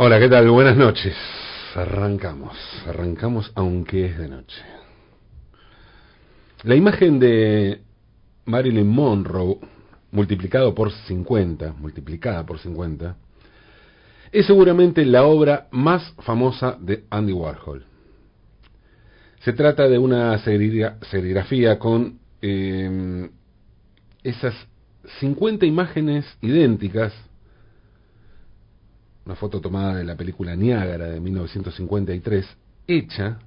Hola, ¿qué tal? Buenas noches. Arrancamos, arrancamos aunque es de noche. La imagen de Marilyn Monroe multiplicado por 50, multiplicada por 50, es seguramente la obra más famosa de Andy Warhol. Se trata de una serigrafía con eh, esas 50 imágenes idénticas, una foto tomada de la película Niágara de 1953, hecha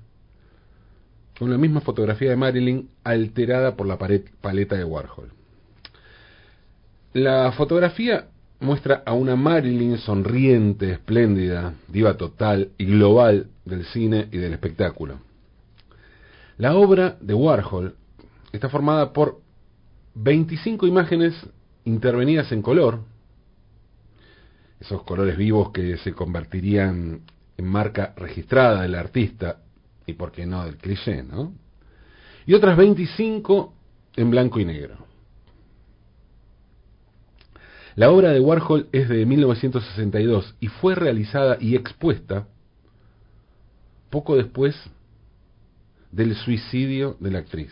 con la misma fotografía de Marilyn alterada por la paleta de Warhol. La fotografía muestra a una Marilyn sonriente, espléndida, diva total y global del cine y del espectáculo. La obra de Warhol está formada por 25 imágenes intervenidas en color, esos colores vivos que se convertirían en marca registrada del artista y por qué no del cliché, ¿no? Y otras 25 en blanco y negro. La obra de Warhol es de 1962 y fue realizada y expuesta poco después del suicidio de la actriz.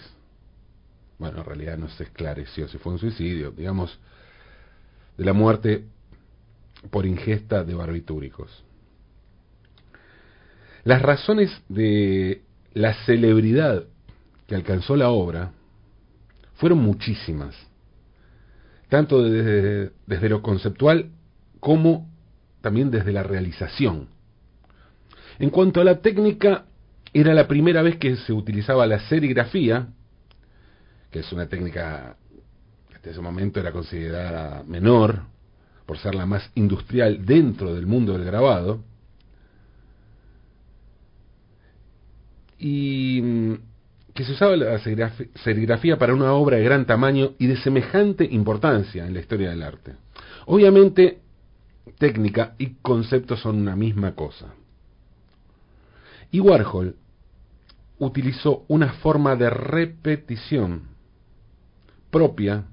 Bueno, en realidad no se esclareció si fue un suicidio, digamos, de la muerte por ingesta de barbitúricos. Las razones de la celebridad que alcanzó la obra fueron muchísimas, tanto desde, desde, lo conceptual como también desde la realización. En cuanto a la técnica, era la primera vez que se utilizaba la serigrafía, que es una técnica que hasta ese momento era considerada menor, por ser la más industrial dentro del mundo del grabado, y mm, que se usaba la serigrafía para una obra de gran tamaño y de semejante importancia en la historia del arte. Obviamente, técnica y concepto son una misma cosa. Y Warhol utilizó una forma de repetición propia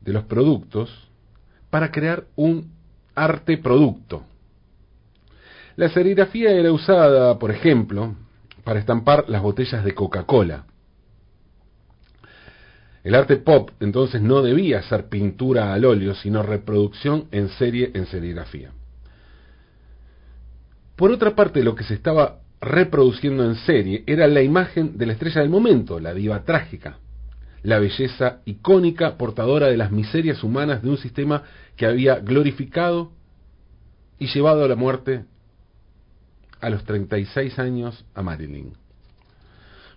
de los productos para crear un arte producto. La serigrafía era usada, por ejemplo, para estampar las botellas de Coca-Cola. El arte pop entonces no debía ser pintura al óleo, sino reproducción en serie en serigrafía. Por otra parte, lo que se estaba reproduciendo en serie era la imagen de la estrella del momento, la diva trágica, la belleza icónica portadora de las miserias humanas de un sistema que había glorificado y llevado a la muerte a los 36 años a Marilyn.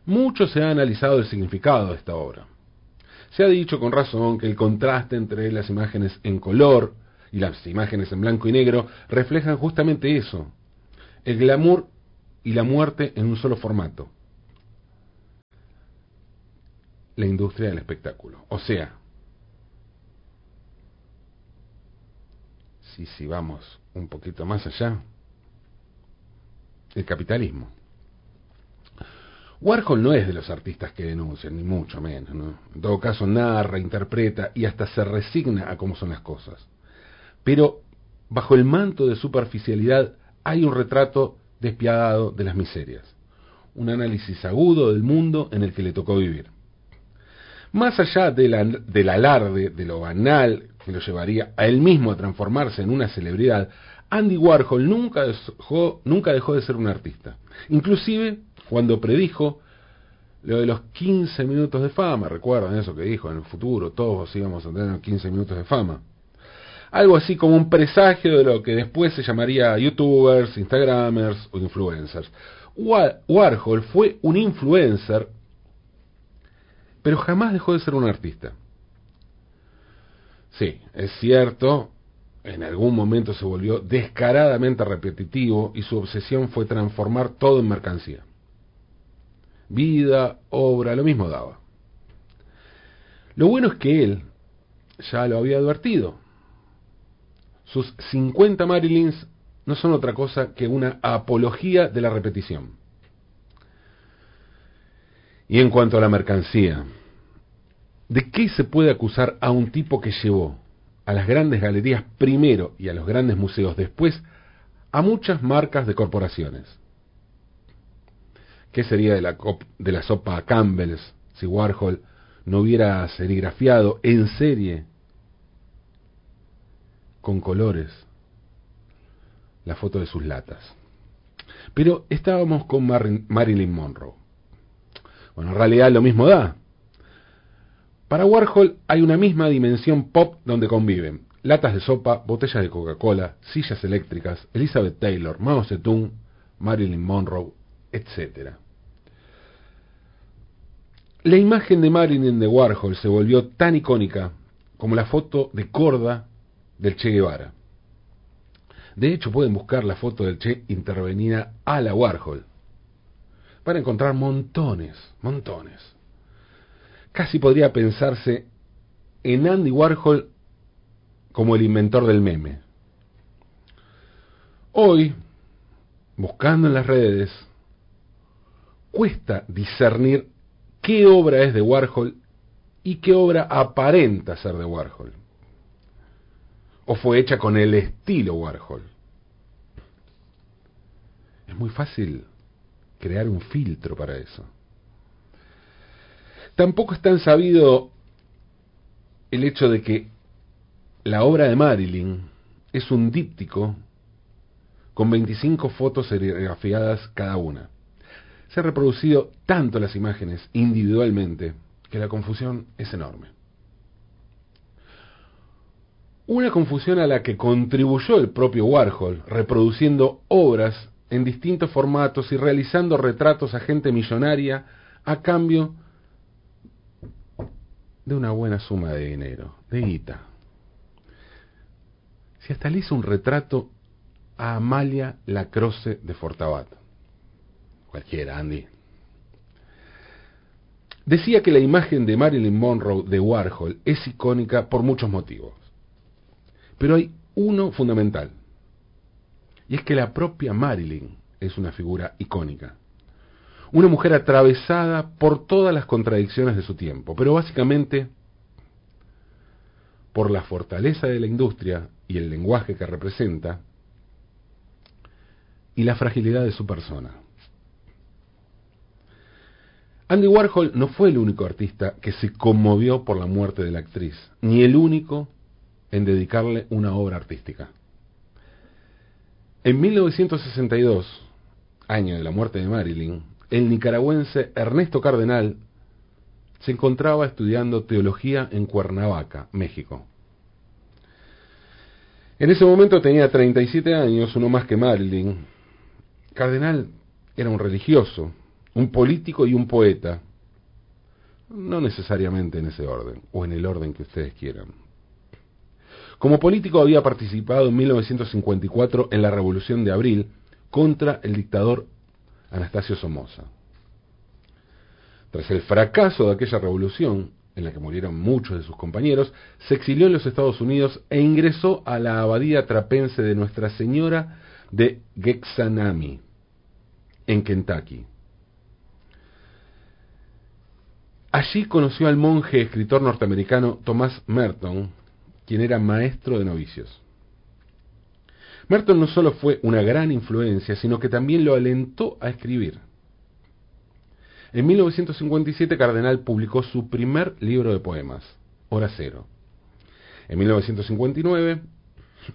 Mucho se ha analizado el significado de esta obra. Se ha dicho con razón que el contraste entre las imágenes en color y las imágenes en blanco y negro reflejan justamente eso, el glamour y la muerte en un solo formato. La industria del espectáculo. O sea, si, si vamos un poquito más allá, el capitalismo. Warhol no es de los artistas que denuncian, ni mucho menos. ¿no? En todo caso, narra, interpreta y hasta se resigna a cómo son las cosas. Pero bajo el manto de superficialidad hay un retrato despiadado de las miserias, un análisis agudo del mundo en el que le tocó vivir. Más allá del alarde, de lo banal que lo llevaría a él mismo a transformarse en una celebridad, Andy Warhol nunca dejó, nunca dejó de ser un artista. Inclusive cuando predijo lo de los 15 minutos de fama, recuerdan eso que dijo, en el futuro todos íbamos a tener 15 minutos de fama. Algo así como un presagio de lo que después se llamaría youtubers, instagramers o influencers. Warhol fue un influencer, pero jamás dejó de ser un artista. Sí, es cierto, en algún momento se volvió descaradamente repetitivo y su obsesión fue transformar todo en mercancía. Vida, obra, lo mismo daba. Lo bueno es que él ya lo había advertido. Sus 50 Marilyns no son otra cosa que una apología de la repetición. Y en cuanto a la mercancía, ¿de qué se puede acusar a un tipo que llevó a las grandes galerías primero y a los grandes museos después a muchas marcas de corporaciones. ¿Qué sería de la, sopa Campbell's si Warhol no hubiera serigrafiado en serie con colores la foto de sus latas? Pero estábamos con Marilyn Monroe. Bueno, en realidad lo mismo da. Para Warhol hay una misma dimensión pop donde conviven latas de sopa, botellas de Coca-Cola, sillas eléctricas, Elizabeth Taylor, Mao Zedong, Marilyn Monroe, etc. La imagen de Marilyn de Warhol se volvió tan icónica como la foto de corda del Che Guevara. De hecho, pueden buscar la foto del Che intervenida a la Warhol para encontrar montones, montones. Casi podría pensarse en Andy Warhol como el inventor del meme. Hoy, buscando en las redes, cuesta discernir qué obra es de Warhol y qué obra aparenta ser de Warhol. O fue hecha con el estilo Warhol. Es muy fácil crear un filtro para eso. Tampoco es tan sabido el hecho de que la obra de Marilyn es un díptico con 25 fotos serigrafiadas cada una. Se han reproducido tanto las imágenes individualmente que la confusión es enorme. Una confusión a la que contribuyó el propio Warhol, reproduciendo obras en distintos formatos y realizando retratos a gente millonaria a cambio de una buena suma de dinero, de guita. Si hasta le hizo un retrato a Amalia Lacroce de Fortabat. Cualquiera, Andy. Decía que la imagen de Marilyn Monroe de Warhol es icónica por muchos motivos. Pero hay uno fundamental. Y es que la propia Marilyn es una figura icónica. Una mujer atravesada por todas las contradicciones de su tiempo, pero básicamente por la fortaleza de la industria y el lenguaje que representa, y la fragilidad de su persona. Andy Warhol no fue el único artista que se conmovió por la muerte de la actriz, ni el único en dedicarle una obra artística. En 1962, año de la muerte de Marilyn, el nicaragüense Ernesto Cardenal se encontraba estudiando teología en Cuernavaca, México. En ese momento tenía 37 años, uno más que Marilyn. Cardenal era un religioso, un político y un poeta. No necesariamente en ese orden, o en el orden que ustedes quieran. Como político había participado en 1954 en la Revolución de Abril contra el dictador Anastasio Somoza. Tras el fracaso de aquella revolución, en la que murieron muchos de sus compañeros, se exilió en los Estados Unidos e ingresó a la abadía trapense de Nuestra Señora de Gexanami, en Kentucky. Allí conoció al monje escritor norteamericano Thomas Merton, quien era maestro de novicios. Merton no solo fue una gran influencia, sino que también lo alentó a escribir. En 1957 Cardenal publicó su primer libro de poemas, Hora Cero. En 1959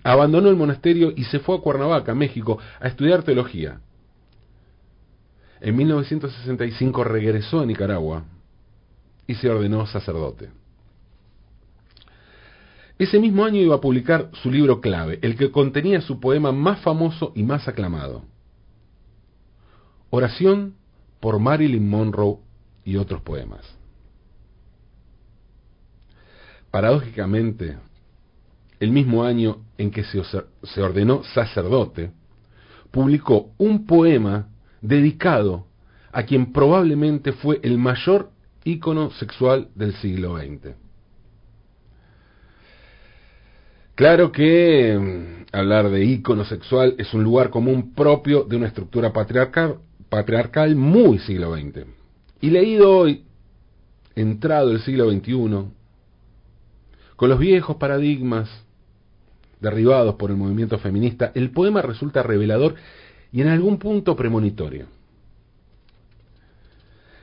abandonó el monasterio y se fue a Cuernavaca, México, a estudiar teología. En 1965 regresó a Nicaragua y se ordenó sacerdote. Ese mismo año iba a publicar su libro clave, el que contenía su poema más famoso y más aclamado. Oración por Marilyn Monroe y otros poemas. Paradójicamente, el mismo año en que se ordenó sacerdote, publicó un poema dedicado a quien probablemente fue el mayor ícono sexual del siglo XX. Claro que mm, hablar de ícono sexual es un lugar común propio de una estructura patriarcal, patriarcal muy siglo XX. Y leído hoy, entrado el siglo XXI, con los viejos paradigmas derribados por el movimiento feminista, el poema resulta revelador y en algún punto premonitorio.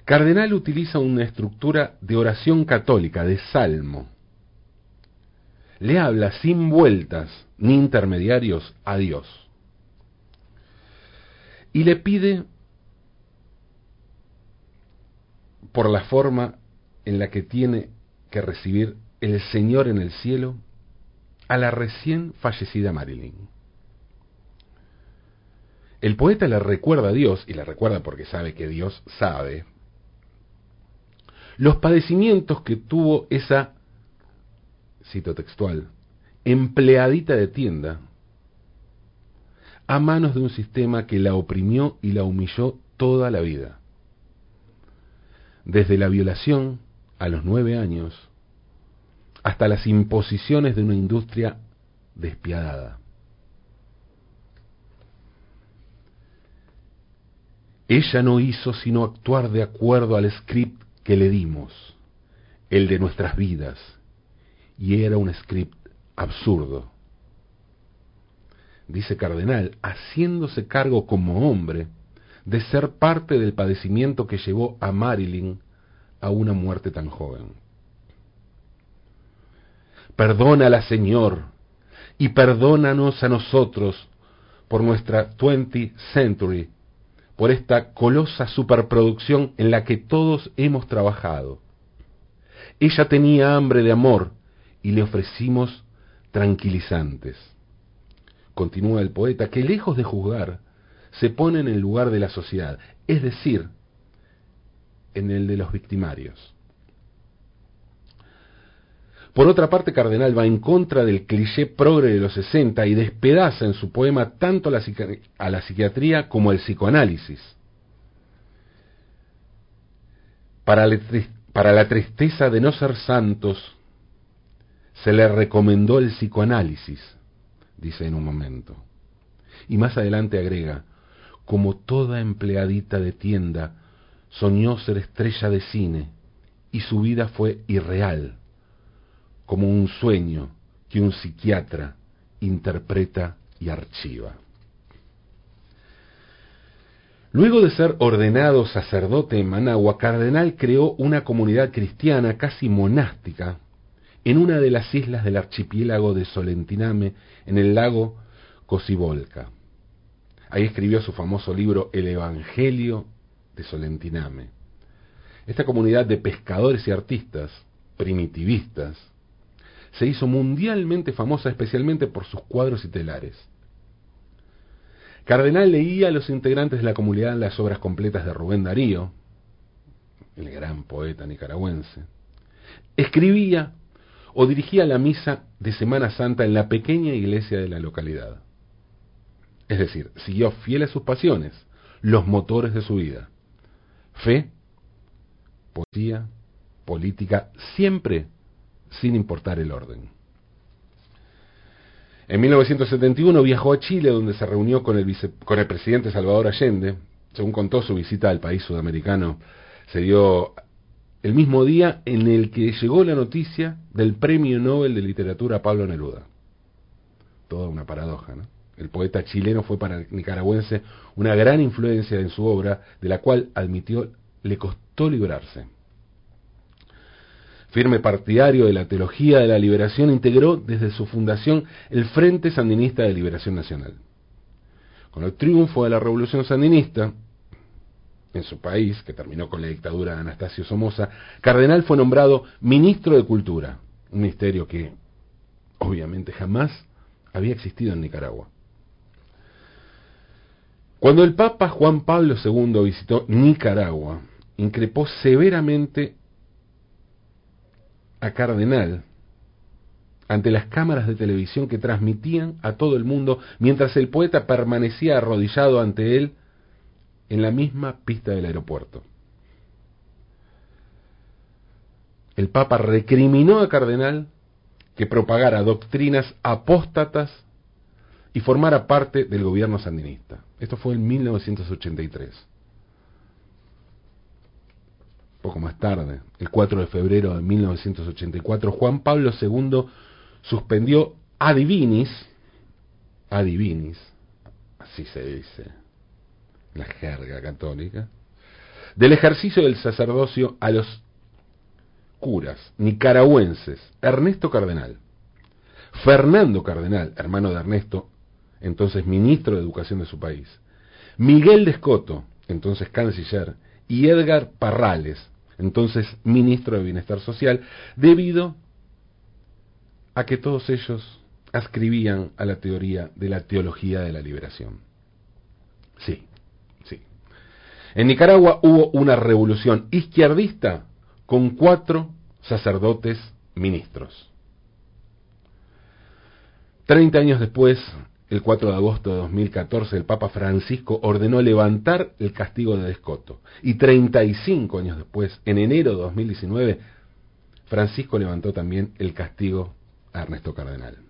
Cardenal utiliza una estructura de oración católica, de salmo. Le habla sin vueltas ni intermediarios a Dios. Y le pide, por la forma en la que tiene que recibir el Señor en el cielo, a la recién fallecida Marilyn. El poeta le recuerda a Dios, y le recuerda porque sabe que Dios sabe, los padecimientos que tuvo esa, textual, empleadita de tienda, a manos de un sistema que la oprimió y la humilló toda la vida. Desde la violación a los nueve años hasta las imposiciones de una industria despiadada. Ella no hizo sino actuar de acuerdo al script que le dimos, el de nuestras vidas, y era un script absurdo. Dice Cardenal, haciéndose cargo como hombre de ser parte del padecimiento que llevó a Marilyn a una muerte tan joven. Perdónala, Señor, y perdónanos a nosotros por nuestra 20th century por esta colosa superproducción en la que todos hemos trabajado. Ella tenía hambre de amor y le ofrecimos tranquilizantes. Continúa el poeta, que lejos de juzgar, se pone en el lugar de la sociedad, es decir, en el de los victimarios. Por otra parte, Cardenal va en contra del cliché progre de los 60 y despedaza en su poema tanto a la psiquiatría como al psicoanálisis. Para la, para la tristeza de no ser santos, se le recomendó el psicoanálisis, dice en un momento. Y más adelante agrega, como toda empleadita de tienda, soñó ser estrella de cine y su vida fue irreal como un sueño que un psiquiatra interpreta y archiva. Luego de ser ordenado sacerdote en Managua, Cardenal creó una comunidad cristiana casi monástica en una de las islas del archipiélago de Solentiname, en el lago Cosibolca. Ahí escribió su famoso libro El Evangelio de Solentiname. Esta comunidad de pescadores y artistas, primitivistas, se hizo mundialmente famosa especialmente por sus cuadros y telares. Cardenal leía a los integrantes de la comunidad las obras completas de Rubén Darío, el gran poeta nicaragüense. Escribía o dirigía la misa de Semana Santa en la pequeña iglesia de la localidad. Es decir, siguió fiel a sus pasiones, los motores de su vida. Fe, poesía, política, siempre sin importar el orden. En 1971 viajó a Chile donde se reunió con el, con el presidente Salvador Allende. Según contó su visita al país sudamericano, se dio el mismo día en el que llegó la noticia del Premio Nobel de Literatura a Pablo Neruda. Toda una paradoja, ¿no? El poeta chileno fue para el nicaragüense una gran influencia en su obra, de la cual admitió le costó librarse firme partidario de la teología de la liberación, integró desde su fundación el Frente Sandinista de Liberación Nacional. Con el triunfo de la Revolución Sandinista en su país, que terminó con la dictadura de Anastasio Somoza, Cardenal fue nombrado ministro de Cultura, un ministerio que obviamente jamás había existido en Nicaragua. Cuando el Papa Juan Pablo II visitó Nicaragua, increpó severamente a Cardenal ante las cámaras de televisión que transmitían a todo el mundo mientras el poeta permanecía arrodillado ante él en la misma pista del aeropuerto. El Papa recriminó a Cardenal que propagara doctrinas apóstatas y formara parte del gobierno sandinista. Esto fue en 1983 poco más tarde, el 4 de febrero de 1984, Juan Pablo II suspendió adivinis, adivinis, así se dice, la jerga católica, del ejercicio del sacerdocio a los curas nicaragüenses Ernesto Cardenal, Fernando Cardenal, hermano de Ernesto, entonces ministro de Educación de su país, Miguel de entonces canciller, y Edgar Parrales, entonces ministro de Bienestar Social, debido a que todos ellos ascribían a la teoría de la teología de la liberación. Sí. En Nicaragua hubo una revolución izquierdista con cuatro sacerdotes ministros. Treinta años después, el 4 de agosto de 2014, el Papa Francisco ordenó levantar el castigo de Descoto. Y 35 años después, en enero de 2019, Francisco levantó también el castigo a Ernesto Cardenal.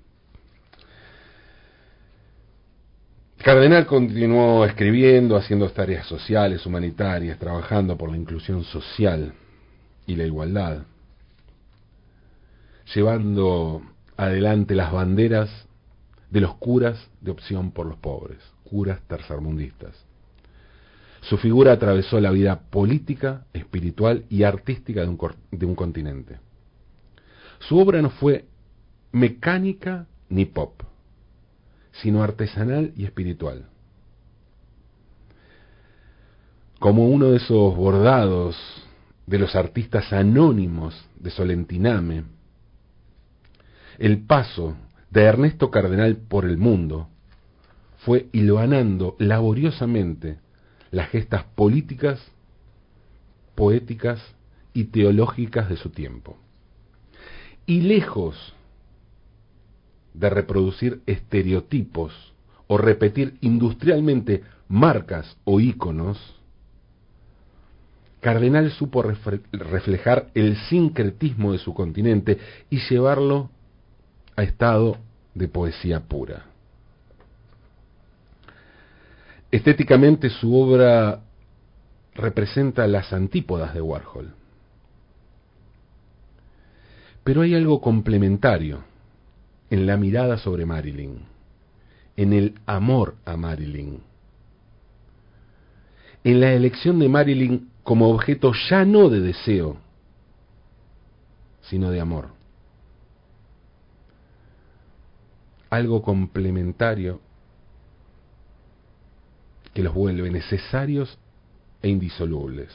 Cardenal continuó escribiendo, haciendo tareas sociales, humanitarias, trabajando por la inclusión social y la igualdad, llevando adelante las banderas de los curas de opción por los pobres, curas tercermundistas. Su figura atravesó la vida política, espiritual y artística de un, continente. Su obra no fue mecánica ni pop, sino artesanal y espiritual. Como uno de esos bordados de los artistas anónimos de Solentiname, el paso de Ernesto Cardenal por el mundo fue hilvanando laboriosamente las gestas políticas, poéticas y teológicas de su tiempo. Y lejos de reproducir estereotipos o repetir industrialmente marcas o íconos, Cardenal supo reflejar el sincretismo de su continente y llevarlo a estado de poesía pura. Estéticamente su obra representa las antípodas de Warhol. Pero hay algo complementario en la mirada sobre Marilyn, en el amor a Marilyn, en la elección de Marilyn como objeto ya no de deseo, sino de amor. algo complementario que los vuelve necesarios e indisolubles.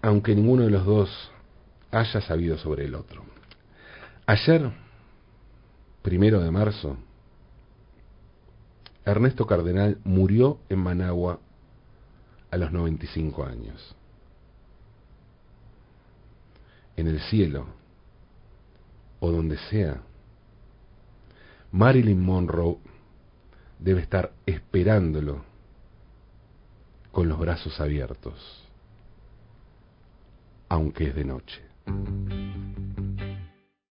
Aunque ninguno de los dos haya sabido sobre el otro. Ayer, primero de marzo, Ernesto Cardenal murió en Managua a los 95 años. En el cielo, o donde sea, Marilyn Monroe debe estar esperándolo con los brazos abiertos, aunque es de noche.